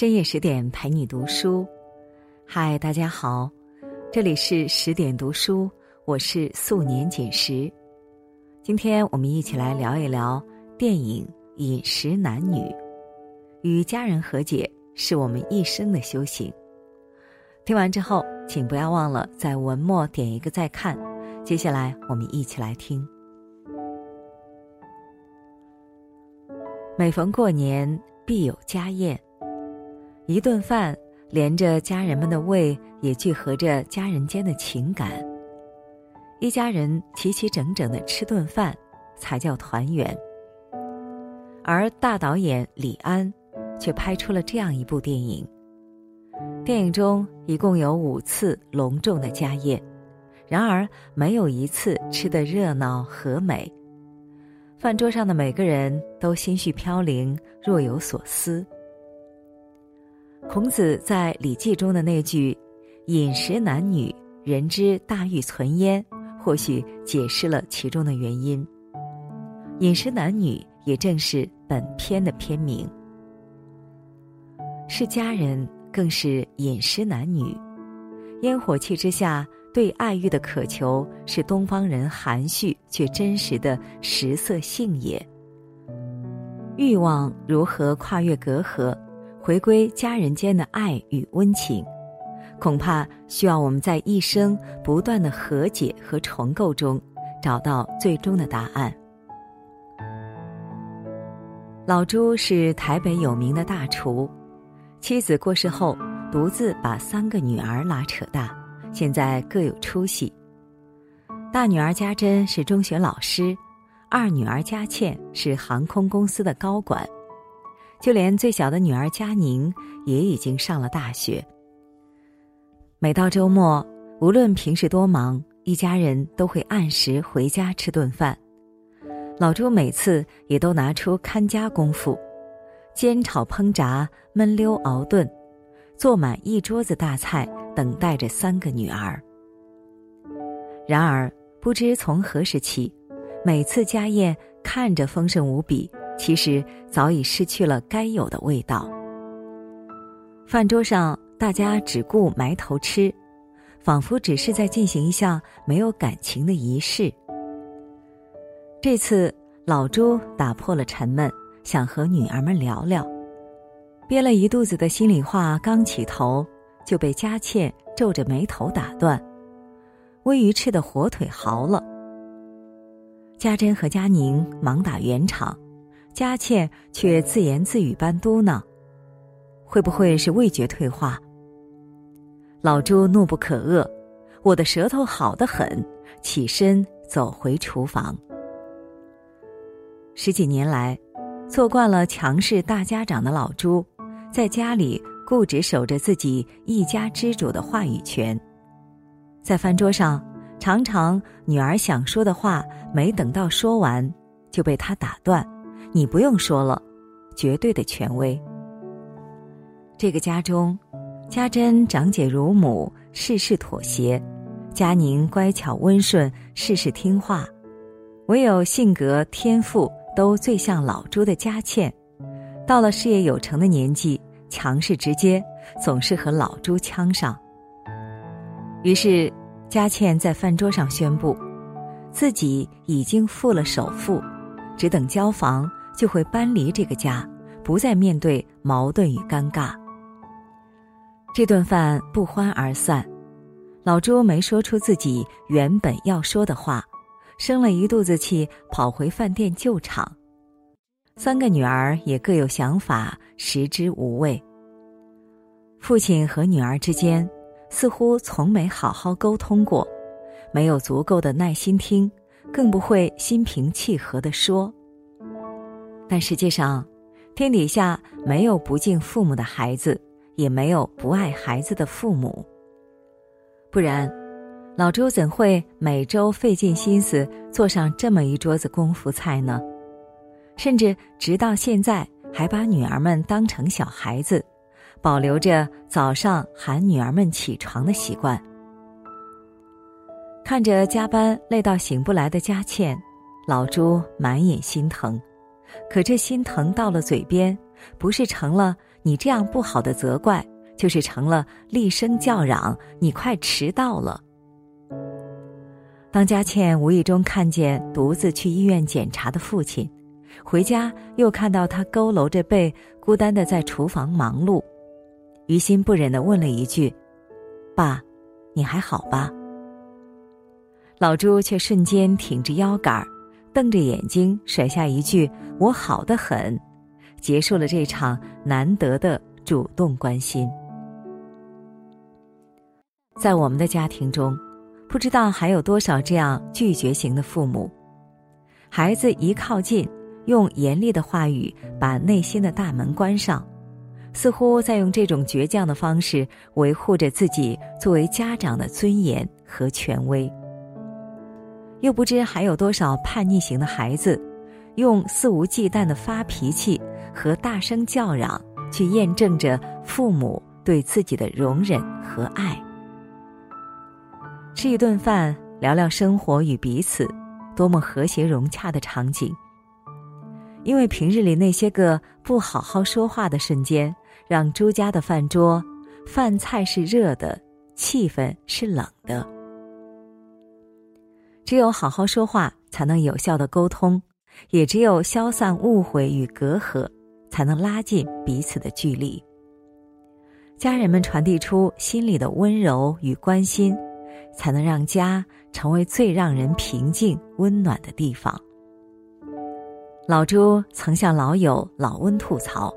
深夜十点陪你读书，嗨，大家好，这里是十点读书，我是素年锦时。今天我们一起来聊一聊电影《饮食男女》，与家人和解是我们一生的修行。听完之后，请不要忘了在文末点一个再看。接下来我们一起来听。每逢过年，必有家宴。一顿饭连着家人们的胃，也聚合着家人间的情感。一家人齐齐整整的吃顿饭，才叫团圆。而大导演李安，却拍出了这样一部电影。电影中一共有五次隆重的家宴，然而没有一次吃得热闹和美。饭桌上的每个人都心绪飘零，若有所思。孔子在《礼记》中的那句“饮食男女，人之大欲存焉”，或许解释了其中的原因。饮食男女也正是本篇的篇名，是家人，更是饮食男女。烟火气之下，对爱欲的渴求，是东方人含蓄却真实的食色性也。欲望如何跨越隔阂？回归家人间的爱与温情，恐怕需要我们在一生不断的和解和重构中，找到最终的答案。老朱是台北有名的大厨，妻子过世后，独自把三个女儿拉扯大，现在各有出息。大女儿家珍是中学老师，二女儿佳倩是航空公司的高管。就连最小的女儿佳宁也已经上了大学。每到周末，无论平时多忙，一家人都会按时回家吃顿饭。老朱每次也都拿出看家功夫，煎炒烹炸焖溜熬炖，做满一桌子大菜，等待着三个女儿。然而，不知从何时起，每次家宴看着丰盛无比。其实早已失去了该有的味道。饭桌上，大家只顾埋头吃，仿佛只是在进行一项没有感情的仪式。这次，老朱打破了沉闷，想和女儿们聊聊，憋了一肚子的心里话，刚起头就被佳倩皱着眉头打断：“微鱼翅的火腿好了。”家珍和佳宁忙打圆场。佳倩却自言自语般嘟囔：“会不会是味觉退化？”老朱怒不可遏：“我的舌头好得很。”起身走回厨房。十几年来，做惯了强势大家长的老朱，在家里固执守着自己一家之主的话语权。在饭桌上，常常女儿想说的话没等到说完，就被他打断。你不用说了，绝对的权威。这个家中，家珍长姐如母，事事妥协；佳宁乖巧温顺，事事听话。唯有性格天赋都最像老朱的佳倩，到了事业有成的年纪，强势直接，总是和老朱呛上。于是，佳倩在饭桌上宣布，自己已经付了首付，只等交房。就会搬离这个家，不再面对矛盾与尴尬。这顿饭不欢而散，老朱没说出自己原本要说的话，生了一肚子气，跑回饭店救场。三个女儿也各有想法，食之无味。父亲和女儿之间似乎从没好好沟通过，没有足够的耐心听，更不会心平气和的说。但实际上，天底下没有不敬父母的孩子，也没有不爱孩子的父母。不然，老周怎会每周费尽心思做上这么一桌子功夫菜呢？甚至直到现在，还把女儿们当成小孩子，保留着早上喊女儿们起床的习惯。看着加班累到醒不来的佳倩，老朱满眼心疼。可这心疼到了嘴边，不是成了你这样不好的责怪，就是成了厉声叫嚷：“你快迟到了。”当佳倩无意中看见独自去医院检查的父亲，回家又看到他佝偻着背，孤单的在厨房忙碌，于心不忍的问了一句：“爸，你还好吧？”老朱却瞬间挺直腰杆，瞪着眼睛甩下一句：“我好的很。”结束了这场难得的主动关心。在我们的家庭中，不知道还有多少这样拒绝型的父母，孩子一靠近，用严厉的话语把内心的大门关上，似乎在用这种倔强的方式维护着自己作为家长的尊严和权威。又不知还有多少叛逆型的孩子，用肆无忌惮的发脾气。和大声叫嚷，去验证着父母对自己的容忍和爱。吃一顿饭，聊聊生活与彼此，多么和谐融洽的场景。因为平日里那些个不好好说话的瞬间，让朱家的饭桌，饭菜是热的，气氛是冷的。只有好好说话，才能有效的沟通，也只有消散误会与隔阂。才能拉近彼此的距离。家人们传递出心里的温柔与关心，才能让家成为最让人平静、温暖的地方。老朱曾向老友老温吐槽：“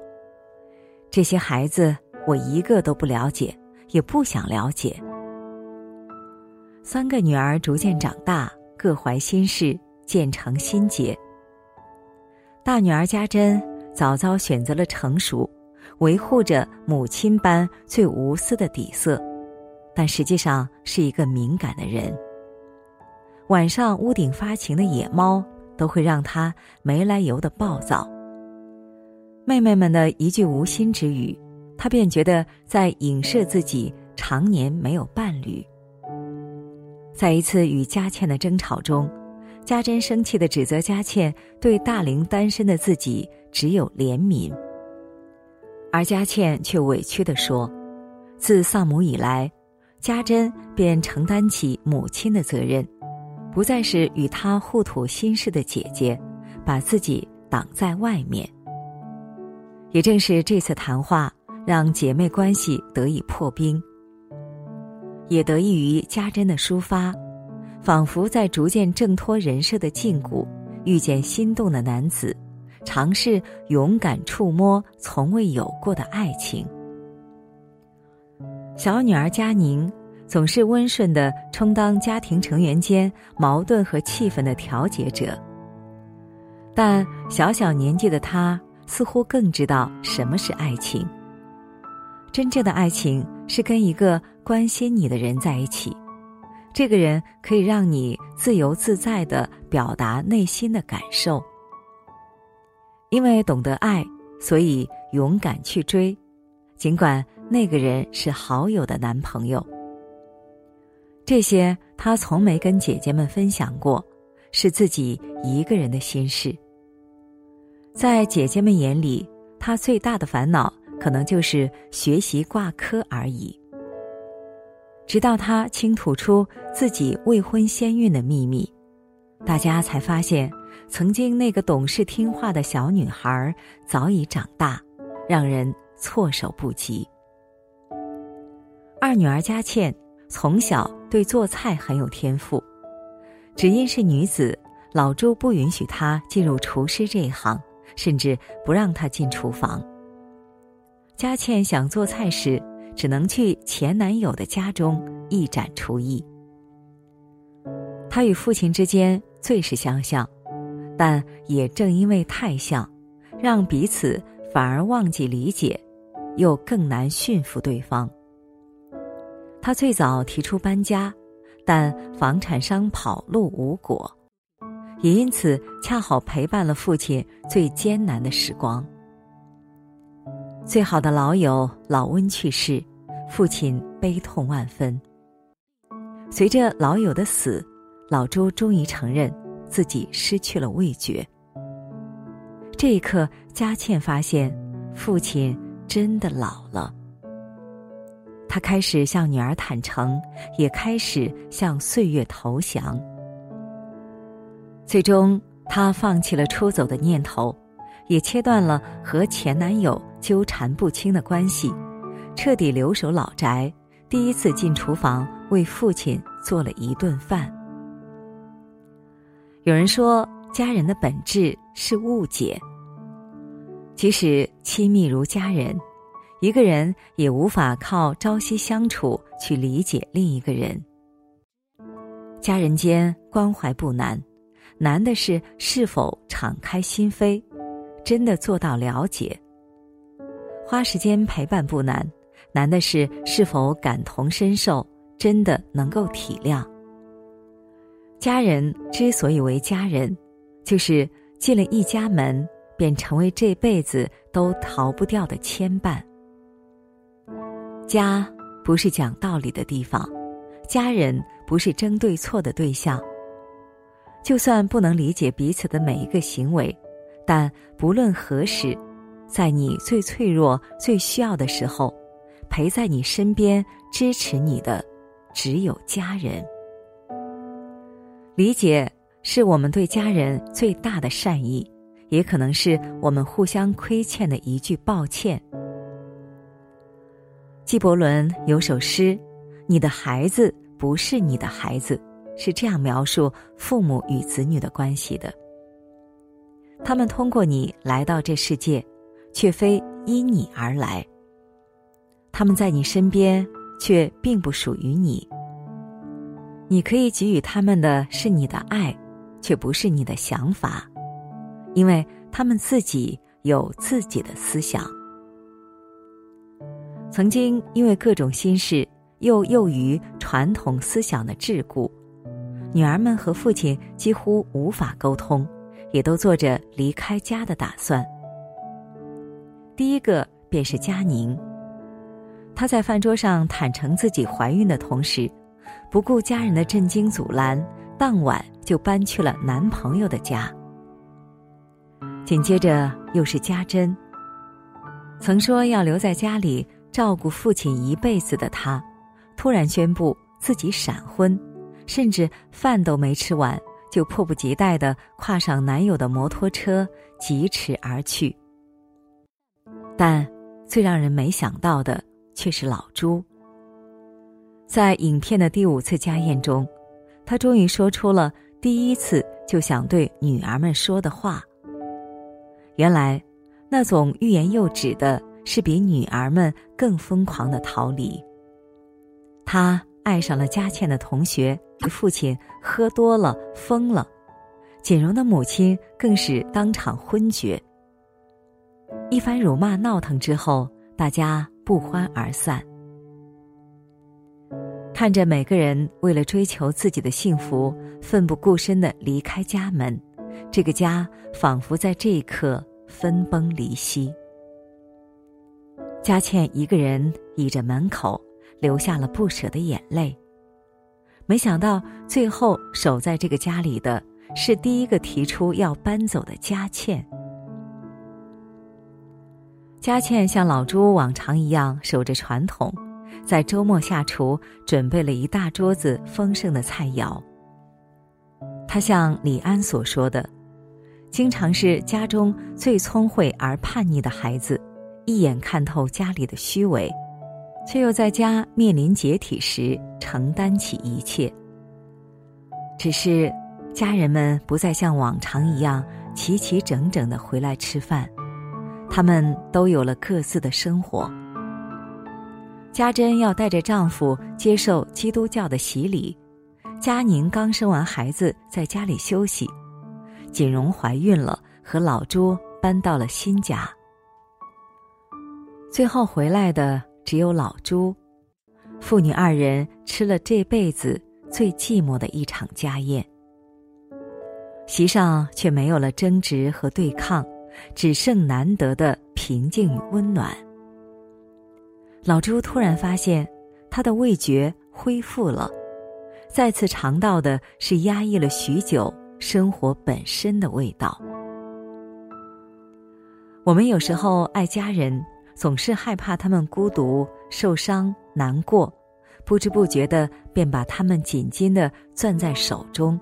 这些孩子，我一个都不了解，也不想了解。”三个女儿逐渐长大，各怀心事，渐成心结。大女儿家珍。早早选择了成熟，维护着母亲般最无私的底色，但实际上是一个敏感的人。晚上屋顶发情的野猫都会让她没来由的暴躁。妹妹们的一句无心之语，他便觉得在影射自己常年没有伴侣。在一次与佳倩的争吵中，家珍生气的指责佳倩对大龄单身的自己。只有怜悯，而佳倩却委屈地说：“自丧母以来，家珍便承担起母亲的责任，不再是与她互吐心事的姐姐，把自己挡在外面。”也正是这次谈话，让姐妹关系得以破冰，也得益于家珍的抒发，仿佛在逐渐挣脱人设的禁锢，遇见心动的男子。尝试勇敢触摸从未有过的爱情。小女儿佳宁总是温顺的充当家庭成员间矛盾和气氛的调节者，但小小年纪的她似乎更知道什么是爱情。真正的爱情是跟一个关心你的人在一起，这个人可以让你自由自在的表达内心的感受。因为懂得爱，所以勇敢去追，尽管那个人是好友的男朋友。这些他从没跟姐姐们分享过，是自己一个人的心事。在姐姐们眼里，他最大的烦恼可能就是学习挂科而已。直到他倾吐出自己未婚先孕的秘密，大家才发现。曾经那个懂事听话的小女孩早已长大，让人措手不及。二女儿佳倩从小对做菜很有天赋，只因是女子，老朱不允许她进入厨师这一行，甚至不让她进厨房。佳倩想做菜时，只能去前男友的家中一展厨艺。她与父亲之间最是相像。但也正因为太像，让彼此反而忘记理解，又更难驯服对方。他最早提出搬家，但房产商跑路无果，也因此恰好陪伴了父亲最艰难的时光。最好的老友老温去世，父亲悲痛万分。随着老友的死，老朱终于承认。自己失去了味觉。这一刻，佳倩发现，父亲真的老了。他开始向女儿坦诚，也开始向岁月投降。最终，他放弃了出走的念头，也切断了和前男友纠缠不清的关系，彻底留守老宅。第一次进厨房为父亲做了一顿饭。有人说，家人的本质是误解。即使亲密如家人，一个人也无法靠朝夕相处去理解另一个人。家人间关怀不难，难的是是否敞开心扉，真的做到了解。花时间陪伴不难。难的是是否感同身受，真的能够体谅。家人之所以为家人，就是进了一家门，便成为这辈子都逃不掉的牵绊。家不是讲道理的地方，家人不是争对错的对象。就算不能理解彼此的每一个行为，但不论何时，在你最脆弱、最需要的时候。陪在你身边支持你的，只有家人。理解是我们对家人最大的善意，也可能是我们互相亏欠的一句抱歉。纪伯伦有首诗：“你的孩子不是你的孩子”，是这样描述父母与子女的关系的。他们通过你来到这世界，却非因你而来。他们在你身边，却并不属于你。你可以给予他们的是你的爱，却不是你的想法，因为他们自己有自己的思想。曾经因为各种心事，又囿于传统思想的桎梏，女儿们和父亲几乎无法沟通，也都做着离开家的打算。第一个便是佳宁。她在饭桌上坦诚自己怀孕的同时，不顾家人的震惊阻拦，当晚就搬去了男朋友的家。紧接着又是家珍。曾说要留在家里照顾父亲一辈子的她，突然宣布自己闪婚，甚至饭都没吃完，就迫不及待的跨上男友的摩托车疾驰而去。但最让人没想到的。却是老朱。在影片的第五次家宴中，他终于说出了第一次就想对女儿们说的话。原来，那种欲言又止的，是比女儿们更疯狂的逃离。他爱上了佳倩的同学，父亲喝多了疯了，锦荣的母亲更是当场昏厥。一番辱骂闹腾之后，大家。不欢而散，看着每个人为了追求自己的幸福奋不顾身的离开家门，这个家仿佛在这一刻分崩离析。佳倩一个人倚着门口，流下了不舍的眼泪。没想到最后守在这个家里的是第一个提出要搬走的佳倩。佳倩像老朱往常一样守着传统，在周末下厨，准备了一大桌子丰盛的菜肴。她像李安所说的，经常是家中最聪慧而叛逆的孩子，一眼看透家里的虚伪，却又在家面临解体时承担起一切。只是，家人们不再像往常一样齐齐整整的回来吃饭。他们都有了各自的生活。家珍要带着丈夫接受基督教的洗礼，佳宁刚生完孩子在家里休息，锦荣怀孕了，和老朱搬到了新家。最后回来的只有老朱，父女二人吃了这辈子最寂寞的一场家宴，席上却没有了争执和对抗。只剩难得的平静与温暖。老朱突然发现，他的味觉恢复了，再次尝到的是压抑了许久生活本身的味道。我们有时候爱家人，总是害怕他们孤独、受伤、难过，不知不觉的便把他们紧紧的攥在手中，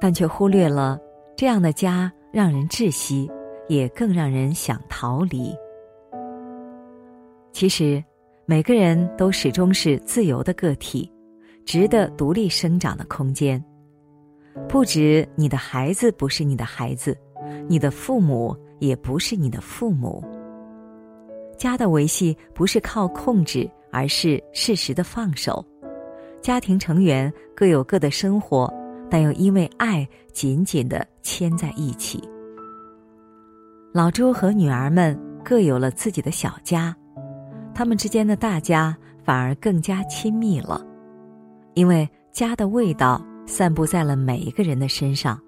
但却忽略了这样的家让人窒息，也更让人想逃离。其实，每个人都始终是自由的个体，值得独立生长的空间。不止你的孩子不是你的孩子，你的父母也不是你的父母。家的维系不是靠控制，而是适时的放手。家庭成员各有各的生活，但又因为爱紧紧的牵在一起。老朱和女儿们各有了自己的小家，他们之间的大家反而更加亲密了，因为家的味道。散布在了每一个人的身上。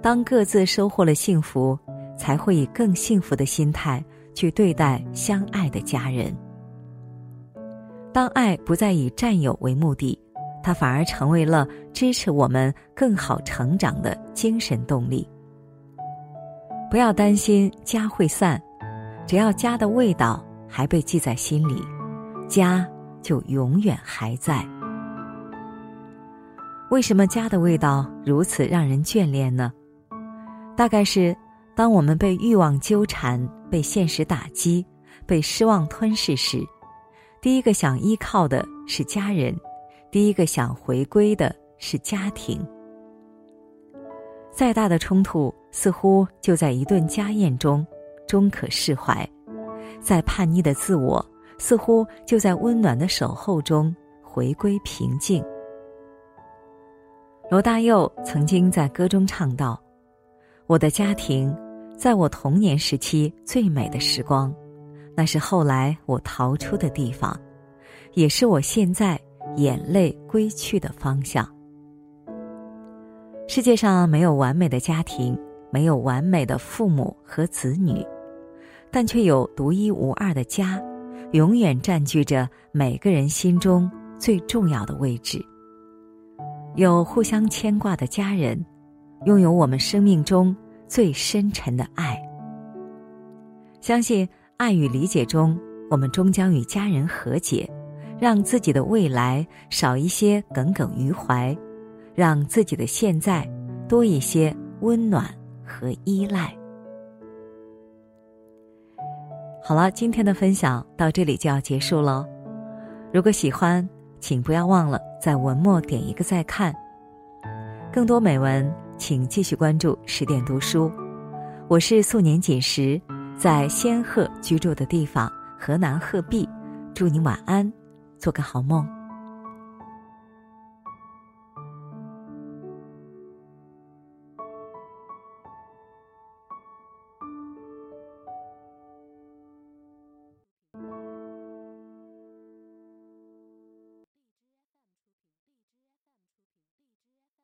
当各自收获了幸福，才会以更幸福的心态去对待相爱的家人。当爱不再以占有为目的，它反而成为了支持我们更好成长的精神动力。不要担心家会散，只要家的味道还被记在心里，家就永远还在。为什么家的味道如此让人眷恋呢？大概是，当我们被欲望纠缠、被现实打击、被失望吞噬时，第一个想依靠的是家人，第一个想回归的是家庭。再大的冲突，似乎就在一顿家宴中终可释怀；再叛逆的自我，似乎就在温暖的守候中回归平静。罗大佑曾经在歌中唱道：“我的家庭，在我童年时期最美的时光，那是后来我逃出的地方，也是我现在眼泪归去的方向。”世界上没有完美的家庭，没有完美的父母和子女，但却有独一无二的家，永远占据着每个人心中最重要的位置。有互相牵挂的家人，拥有我们生命中最深沉的爱。相信爱与理解中，我们终将与家人和解，让自己的未来少一些耿耿于怀，让自己的现在多一些温暖和依赖。好了，今天的分享到这里就要结束了。如果喜欢，请不要忘了在文末点一个再看。更多美文，请继续关注十点读书。我是素年锦时，在仙鹤居住的地方河南鹤壁，祝你晚安，做个好梦。